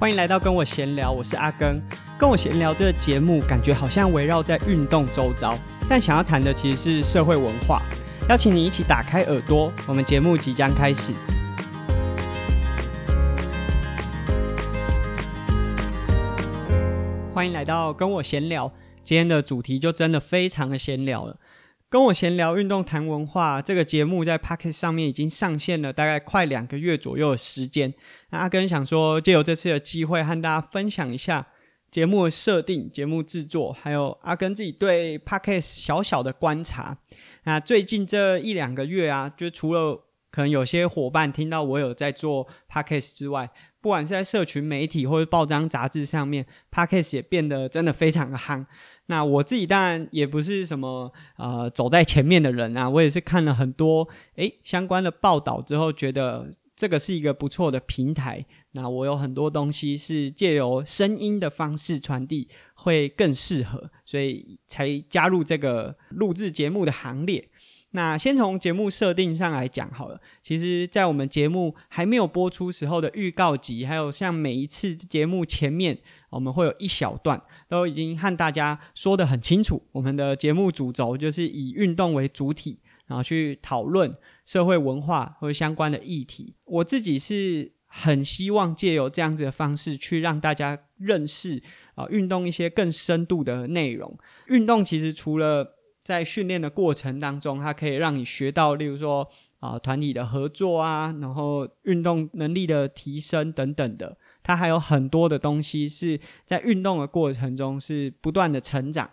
欢迎来到跟我闲聊，我是阿根。跟我闲聊这个节目，感觉好像围绕在运动周遭，但想要谈的其实是社会文化。邀请你一起打开耳朵，我们节目即将开始。欢迎来到跟我闲聊，今天的主题就真的非常的闲聊了。跟我闲聊运动谈文化这个节目在 Podcast 上面已经上线了大概快两个月左右的时间。那阿根想说，借由这次的机会和大家分享一下节目的设定、节目制作，还有阿根自己对 Podcast 小小的观察。那最近这一两个月啊，就除了可能有些伙伴听到我有在做 Podcast 之外，不管是在社群媒体或者报章杂志上面，Podcast 也变得真的非常的夯。那我自己当然也不是什么呃走在前面的人啊，我也是看了很多诶相关的报道之后，觉得这个是一个不错的平台。那我有很多东西是借由声音的方式传递，会更适合，所以才加入这个录制节目的行列。那先从节目设定上来讲好了，其实，在我们节目还没有播出时候的预告集，还有像每一次节目前面。我们会有一小段都已经和大家说得很清楚，我们的节目主轴就是以运动为主体，然后去讨论社会文化或相关的议题。我自己是很希望借由这样子的方式去让大家认识啊，运动一些更深度的内容。运动其实除了在训练的过程当中，它可以让你学到，例如说啊团体的合作啊，然后运动能力的提升等等的。它还有很多的东西是在运动的过程中是不断的成长，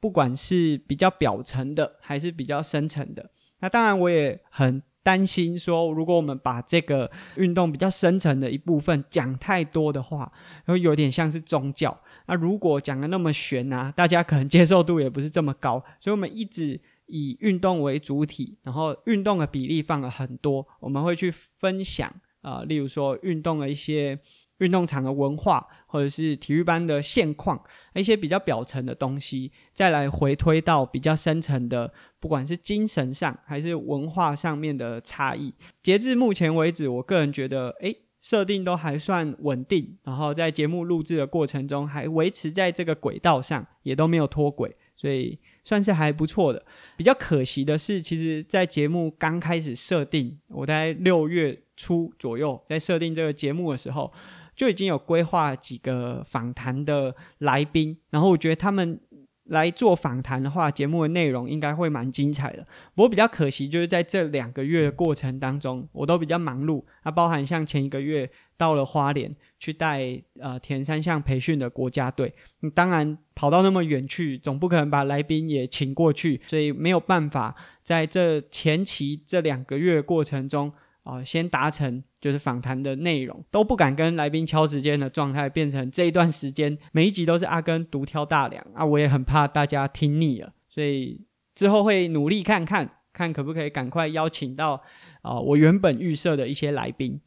不管是比较表层的还是比较深层的。那当然，我也很担心说，如果我们把这个运动比较深层的一部分讲太多的话，会有点像是宗教。那如果讲的那么玄啊，大家可能接受度也不是这么高。所以我们一直以运动为主体，然后运动的比例放了很多，我们会去分享啊、例如说运动的一些。运动场的文化，或者是体育班的现况，一些比较表层的东西，再来回推到比较深层的，不管是精神上还是文化上面的差异。截至目前为止，我个人觉得，诶，设定都还算稳定，然后在节目录制的过程中，还维持在这个轨道上，也都没有脱轨，所以算是还不错的。比较可惜的是，其实，在节目刚开始设定，我在六月初左右在设定这个节目的时候。就已经有规划几个访谈的来宾，然后我觉得他们来做访谈的话，节目的内容应该会蛮精彩的。不过比较可惜，就是在这两个月的过程当中，我都比较忙碌。啊，包含像前一个月到了花莲去带呃田三项培训的国家队，当然跑到那么远去，总不可能把来宾也请过去，所以没有办法在这前期这两个月的过程中。啊、先达成就是访谈的内容，都不敢跟来宾敲时间的状态，变成这一段时间每一集都是阿根独挑大梁啊！我也很怕大家听腻了，所以之后会努力看看，看可不可以赶快邀请到啊、我原本预设的一些来宾。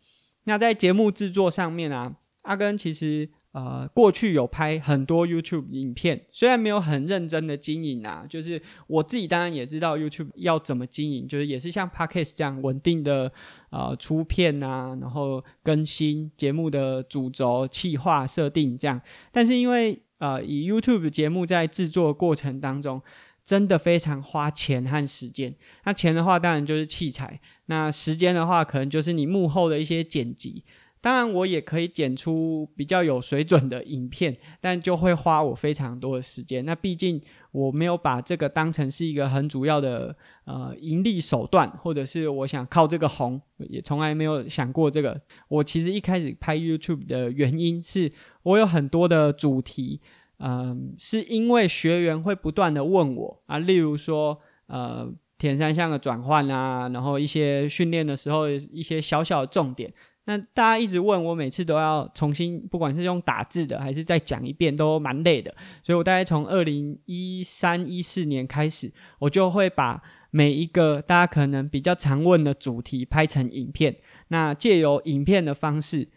那在节目制作上面啊，阿根其实。呃，过去有拍很多 YouTube 影片，虽然没有很认真的经营啊，就是我自己当然也知道 YouTube 要怎么经营，就是也是像 Podcast 这样稳定的呃出片啊，然后更新节目的主轴、企划设定这样。但是因为呃以 YouTube 节目在制作过程当中，真的非常花钱和时间。那钱的话当然就是器材，那时间的话可能就是你幕后的一些剪辑。当然，我也可以剪出比较有水准的影片，但就会花我非常多的时间。那毕竟我没有把这个当成是一个很主要的呃盈利手段，或者是我想靠这个红，也从来没有想过这个。我其实一开始拍 YouTube 的原因是我有很多的主题，嗯、是因为学员会不断的问我啊，例如说呃田三项的转换啊，然后一些训练的时候一些小小的重点。那大家一直问我，每次都要重新，不管是用打字的还是再讲一遍，都蛮累的。所以我大概从二零一三一四年开始，我就会把每一个大家可能比较常问的主题拍成影片。那借由影片的方式，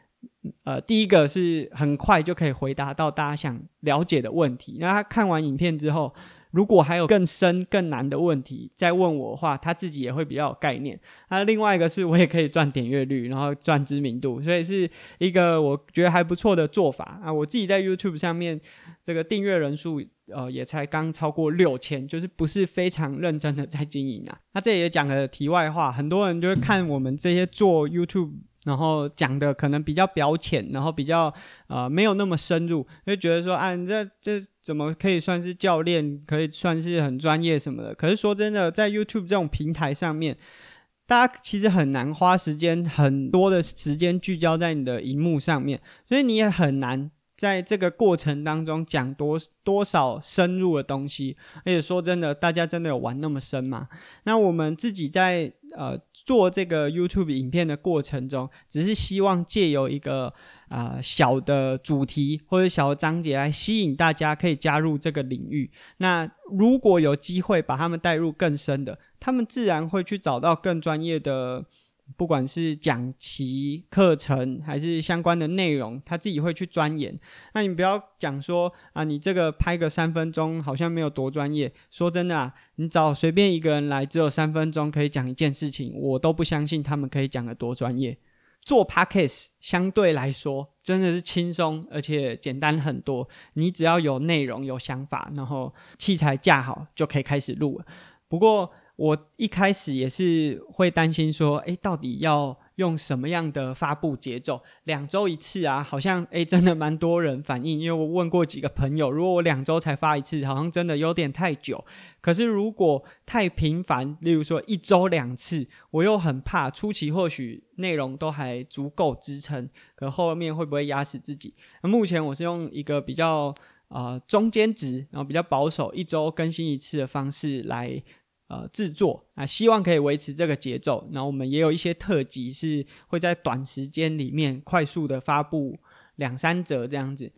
呃，第一个是很快就可以回答到大家想了解的问题。那他看完影片之后，如果还有更深更难的问题再问我的话，他自己也会比较有概念。那另外一个是我也可以赚点阅率，然后赚知名度，所以是一个我觉得还不错的做法啊。我自己在 YouTube 上面这个订阅人数呃也才刚超过六千，就是不是非常认真的在经营啊。那这也讲个题外话，很多人就会看我们这些做 YouTube。然后讲的可能比较表浅，然后比较呃没有那么深入，就觉得说啊，你这这怎么可以算是教练，可以算是很专业什么的？可是说真的，在 YouTube 这种平台上面，大家其实很难花时间很多的时间聚焦在你的荧幕上面，所以你也很难。在这个过程当中讲多多少深入的东西，而且说真的，大家真的有玩那么深吗？那我们自己在呃做这个 YouTube 影片的过程中，只是希望借由一个、呃、小的主题或者小的章节来吸引大家可以加入这个领域。那如果有机会把他们带入更深的，他们自然会去找到更专业的。不管是讲期课程还是相关的内容，他自己会去钻研。那你不要讲说啊，你这个拍个三分钟好像没有多专业。说真的啊，你找随便一个人来，只有三分钟可以讲一件事情，我都不相信他们可以讲得多专业。做 Podcast 相对来说真的是轻松而且简单很多，你只要有内容、有想法，然后器材架好就可以开始录了。不过，我一开始也是会担心说，诶，到底要用什么样的发布节奏？两周一次啊，好像诶，真的蛮多人反映。因为我问过几个朋友，如果我两周才发一次，好像真的有点太久。可是如果太频繁，例如说一周两次，我又很怕初期或许内容都还足够支撑，可后面会不会压死自己？那目前我是用一个比较呃中间值，然后比较保守，一周更新一次的方式来。呃，制作啊，希望可以维持这个节奏。然后我们也有一些特辑是会在短时间里面快速的发布两三折这样子。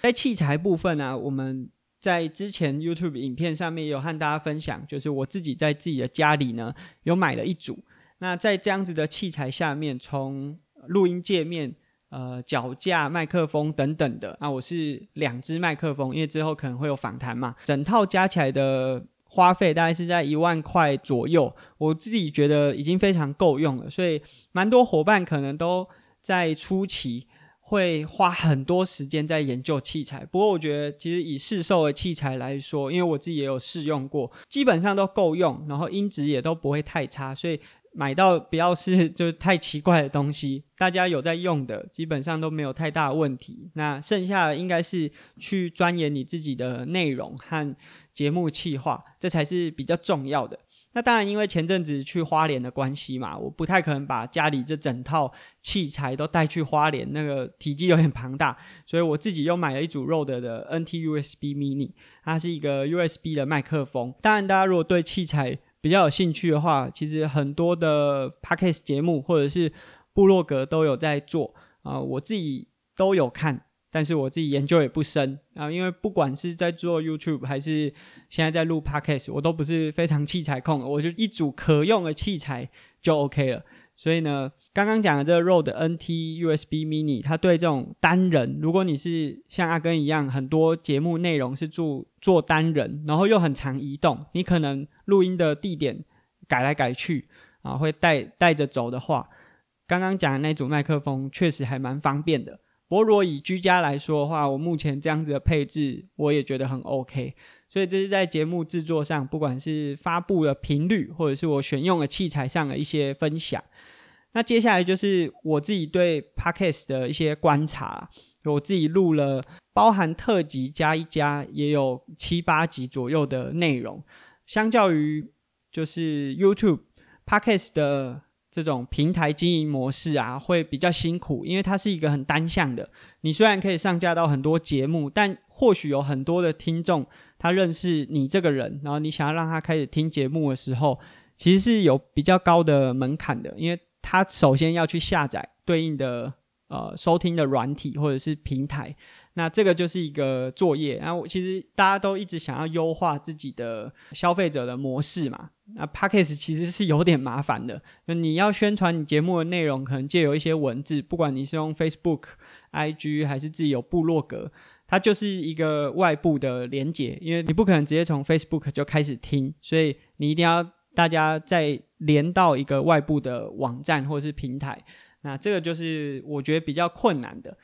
在器材部分呢、我们在之前 YouTube 影片上面也有和大家分享，就是我自己在自己的家里呢有买了一组。那在这样子的器材下面，从录音界面、呃脚架、麦克风等等的，那我是两只麦克风，因为之后可能会有访谈嘛，整套加起来的。花费大概是在一万块左右，我自己觉得已经非常够用了，所以蛮多伙伴可能都在初期会花很多时间在研究器材。不过我觉得其实以试售的器材来说，因为我自己也有试用过，基本上都够用，然后音质也都不会太差，所以买到不要是就是太奇怪的东西，大家有在用的，基本上都没有太大问题。那剩下的应该是去钻研你自己的内容和。节目企划，这才是比较重要的。那当然，因为前阵子去花莲的关系嘛，我不太可能把家里这整套器材都带去花莲，那个体积有点庞大，所以我自己又买了一组 Rode 的 NT USB Mini，它是一个 USB 的麦克风。当然，大家如果对器材比较有兴趣的话，其实很多的 Podcast 节目或者是部落格都有在做啊，我自己都有看。但是我自己研究也不深啊，因为不管是在做 YouTube 还是现在在录 Podcast，我都不是非常器材控，我就一组可用的器材就 OK 了。所以呢，刚刚讲的这个 r o d NT USB Mini，它对这种单人，如果你是像阿根一样，很多节目内容是做做单人，然后又很常移动，你可能录音的地点改来改去啊，会带带着走的话，刚刚讲的那组麦克风确实还蛮方便的。不过，如果以居家来说的话，我目前这样子的配置，我也觉得很 OK。所以这是在节目制作上，不管是发布的频率，或者是我选用的器材上的一些分享。那接下来就是我自己对 Podcast 的一些观察。我自己录了，包含特辑加一加，也有七八集左右的内容。相较于就是 YouTube Podcast 的。这种平台经营模式啊，会比较辛苦，因为它是一个很单向的。你虽然可以上架到很多节目，但或许有很多的听众，他认识你这个人，然后你想要让他开始听节目的时候，其实是有比较高的门槛的，因为他首先要去下载对应的呃收听的软体或者是平台。那这个就是一个作业，然后其实大家都一直想要优化自己的消费者的模式嘛。那 Podcast 其实是有点麻烦的，就你要宣传你节目的内容，可能借由一些文字，不管你是用 Facebook、IG 还是自己有部落格，它就是一个外部的连接，因为你不可能直接从 Facebook 就开始听，所以你一定要大家再连到一个外部的网站或是平台。那这个就是我觉得比较困难的。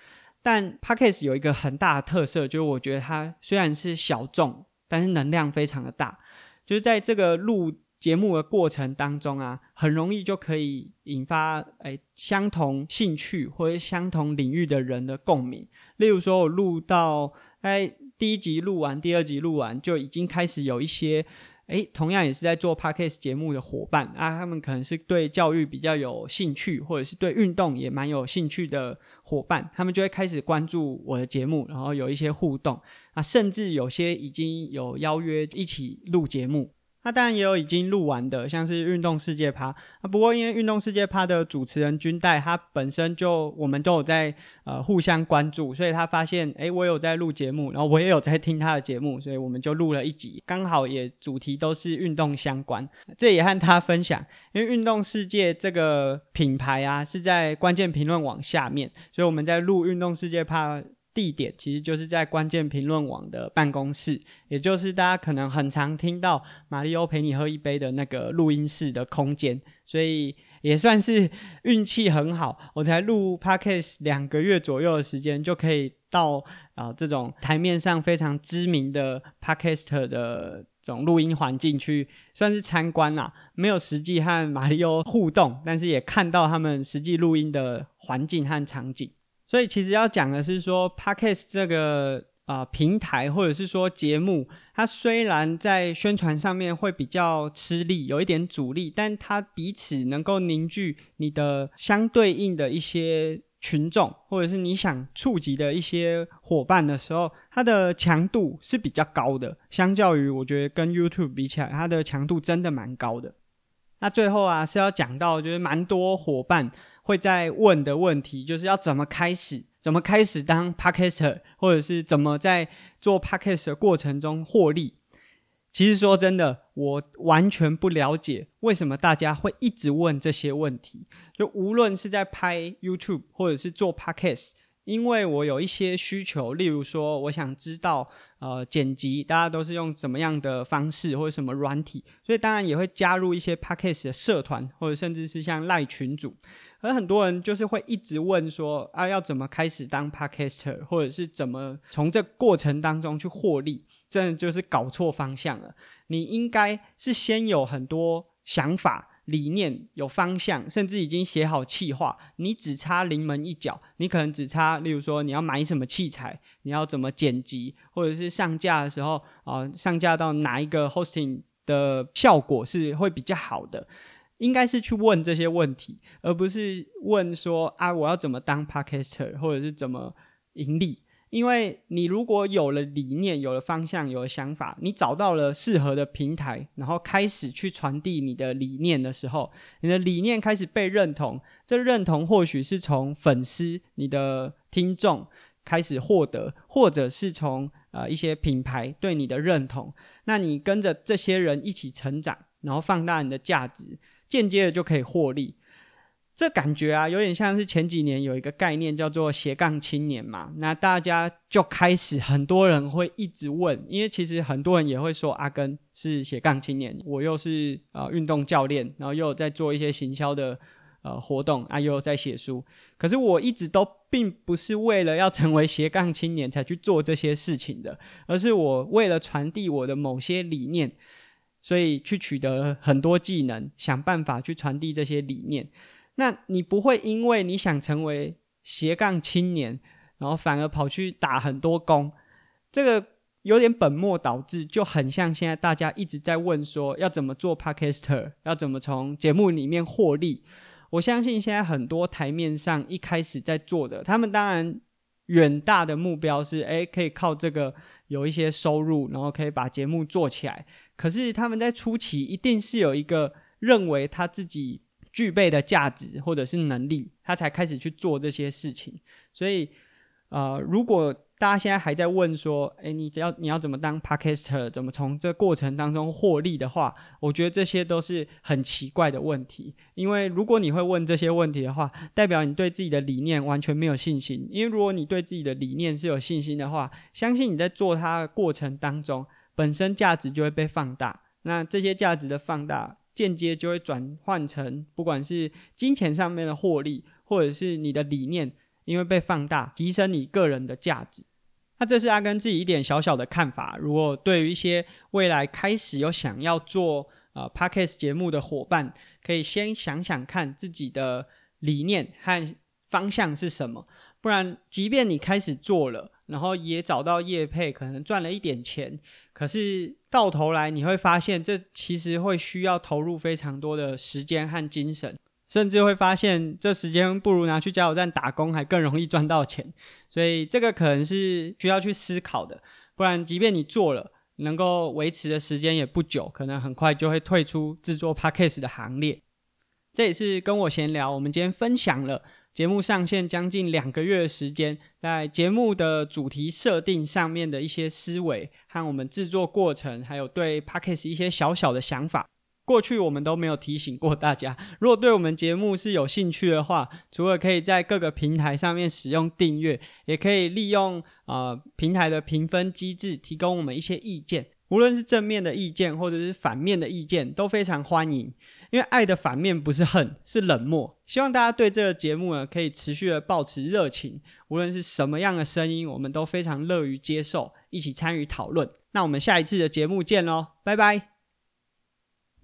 但 Podcast 有一个很大的特色，就是我觉得它虽然是小众，但是能量非常的大。就是在这个录节目的过程当中啊，很容易就可以引发诶相同兴趣或者相同领域的人的共鸣。例如说，我录到哎第一集录完，第二集录完，就已经开始有一些。诶，同样也是在做 Podcast 节目的伙伴啊，他们可能是对教育比较有兴趣，或者是对运动也蛮有兴趣的伙伴，他们就会开始关注我的节目，然后有一些互动啊，甚至有些已经有邀约一起录节目。那当然也有已经录完的，像是运动世界趴。啊，不过因为运动世界趴的主持人军代，他本身就我们都有在呃互相关注，所以他发现，诶，我有在录节目，然后我也有在听他的节目，所以我们就录了一集，刚好也主题都是运动相关。这也和他分享，因为运动世界这个品牌啊是在关键评论网下面，所以我们在录运动世界趴。地点其实就是在关键评论网的办公室，也就是大家可能很常听到马里欧陪你喝一杯的那个录音室的空间，所以也算是运气很好，我才录 Podcast 两个月左右的时间就可以到啊、这种台面上非常知名的 podcast 的这种录音环境去算是参观啦，没有实际和马里欧互动，但是也看到他们实际录音的环境和场景。所以其实要讲的是说，Podcast 这个啊、平台或者是说节目，它虽然在宣传上面会比较吃力，有一点阻力，但它彼此能够凝聚你的相对应的一些群众，或者是你想触及的一些伙伴的时候，它的强度是比较高的。相较于我觉得跟 YouTube 比起来，它的强度真的蛮高的。那最后啊是要讲到，就是蛮多伙伴。会在问的问题就是要怎么开始，怎么开始当 Podcaster，或者是怎么在做 Podcast 的过程中获利。其实说真的，我完全不了解为什么大家会一直问这些问题。就无论是在拍 YouTube 或者是做 Podcast，因为我有一些需求，例如说我想知道呃剪辑，大家都是用怎么样的方式或者什么软体，所以当然也会加入一些 Podcast 的社团，或者甚至是像赖群组。而很多人就是会一直问说啊，要怎么开始当 Podcaster，或者是怎么从这过程当中去获利？真的就是搞错方向了。你应该是先有很多想法、理念、有方向，甚至已经写好企划，你只差临门一脚。你可能只差，例如说你要买什么器材，你要怎么剪辑，或者是上架的时候啊、上架到哪一个 hosting 的效果是会比较好的。应该是去问这些问题，而不是问说啊，我要怎么当 Podcaster，或者是怎么盈利？因为你如果有了理念、有了方向、有了想法，你找到了适合的平台，然后开始去传递你的理念的时候，你的理念开始被认同。这认同或许是从粉丝、你的听众开始获得，或者是从呃一些品牌对你的认同。那你跟着这些人一起成长，然后放大你的价值。间接的就可以获利，这感觉啊，有点像是前几年有一个概念叫做斜杠青年嘛。那大家就开始，很多人会一直问，因为其实很多人也会说阿根是斜杠青年，我又是呃运动教练，然后又在做一些行销的呃活动啊，又在写书。可是我一直都并不是为了要成为斜杠青年才去做这些事情的，而是我为了传递我的某些理念。所以去取得很多技能，想办法去传递这些理念。那你不会因为你想成为斜杠青年，然后反而跑去打很多工，这个有点本末倒置，就很像现在大家一直在问说要怎么做 Podcaster，要怎么从节目里面获利。我相信现在很多台面上一开始在做的，他们当然远大的目标是，诶，可以靠这个有一些收入，然后可以把节目做起来。可是他们在初期一定是有一个认为他自己具备的价值或者是能力，他才开始去做这些事情。所以呃，如果大家现在还在问说，诶，你只要你要怎么当 Podcaster，怎么从这过程当中获利的话，我觉得这些都是很奇怪的问题。因为如果你会问这些问题的话，代表你对自己的理念完全没有信心。因为如果你对自己的理念是有信心的话，相信你在做它的过程当中，本身价值就会被放大。那这些价值的放大，间接就会转换成不管是金钱上面的获利，或者是你的理念，因为被放大，提升你个人的价值。那这是阿根自己一点小小的看法。如果对于一些未来开始有想要做呃 Podcast 节目的伙伴，可以先想想看自己的理念和方向是什么。不然，即便你开始做了，然后也找到业配，可能赚了一点钱，可是到头来你会发现，这其实会需要投入非常多的时间和精神。甚至会发现，这时间不如拿去加油站打工还更容易赚到钱，所以这个可能是需要去思考的。不然，即便你做了，能够维持的时间也不久，可能很快就会退出制作 Podcast 的行列。这也是跟我闲聊，我们今天分享了节目上线将近两个月的时间，在节目的主题设定上面的一些思维和我们制作过程，还有对 Podcast 一些小小的想法。过去我们都没有提醒过大家，如果对我们节目是有兴趣的话，除了可以在各个平台上面使用订阅，也可以利用呃平台的评分机制提供我们一些意见，无论是正面的意见或者是反面的意见都非常欢迎。因为爱的反面不是恨，是冷漠。希望大家对这个节目呢可以持续的保持热情，无论是什么样的声音，我们都非常乐于接受，一起参与讨论。那我们下一次的节目见喽，拜拜。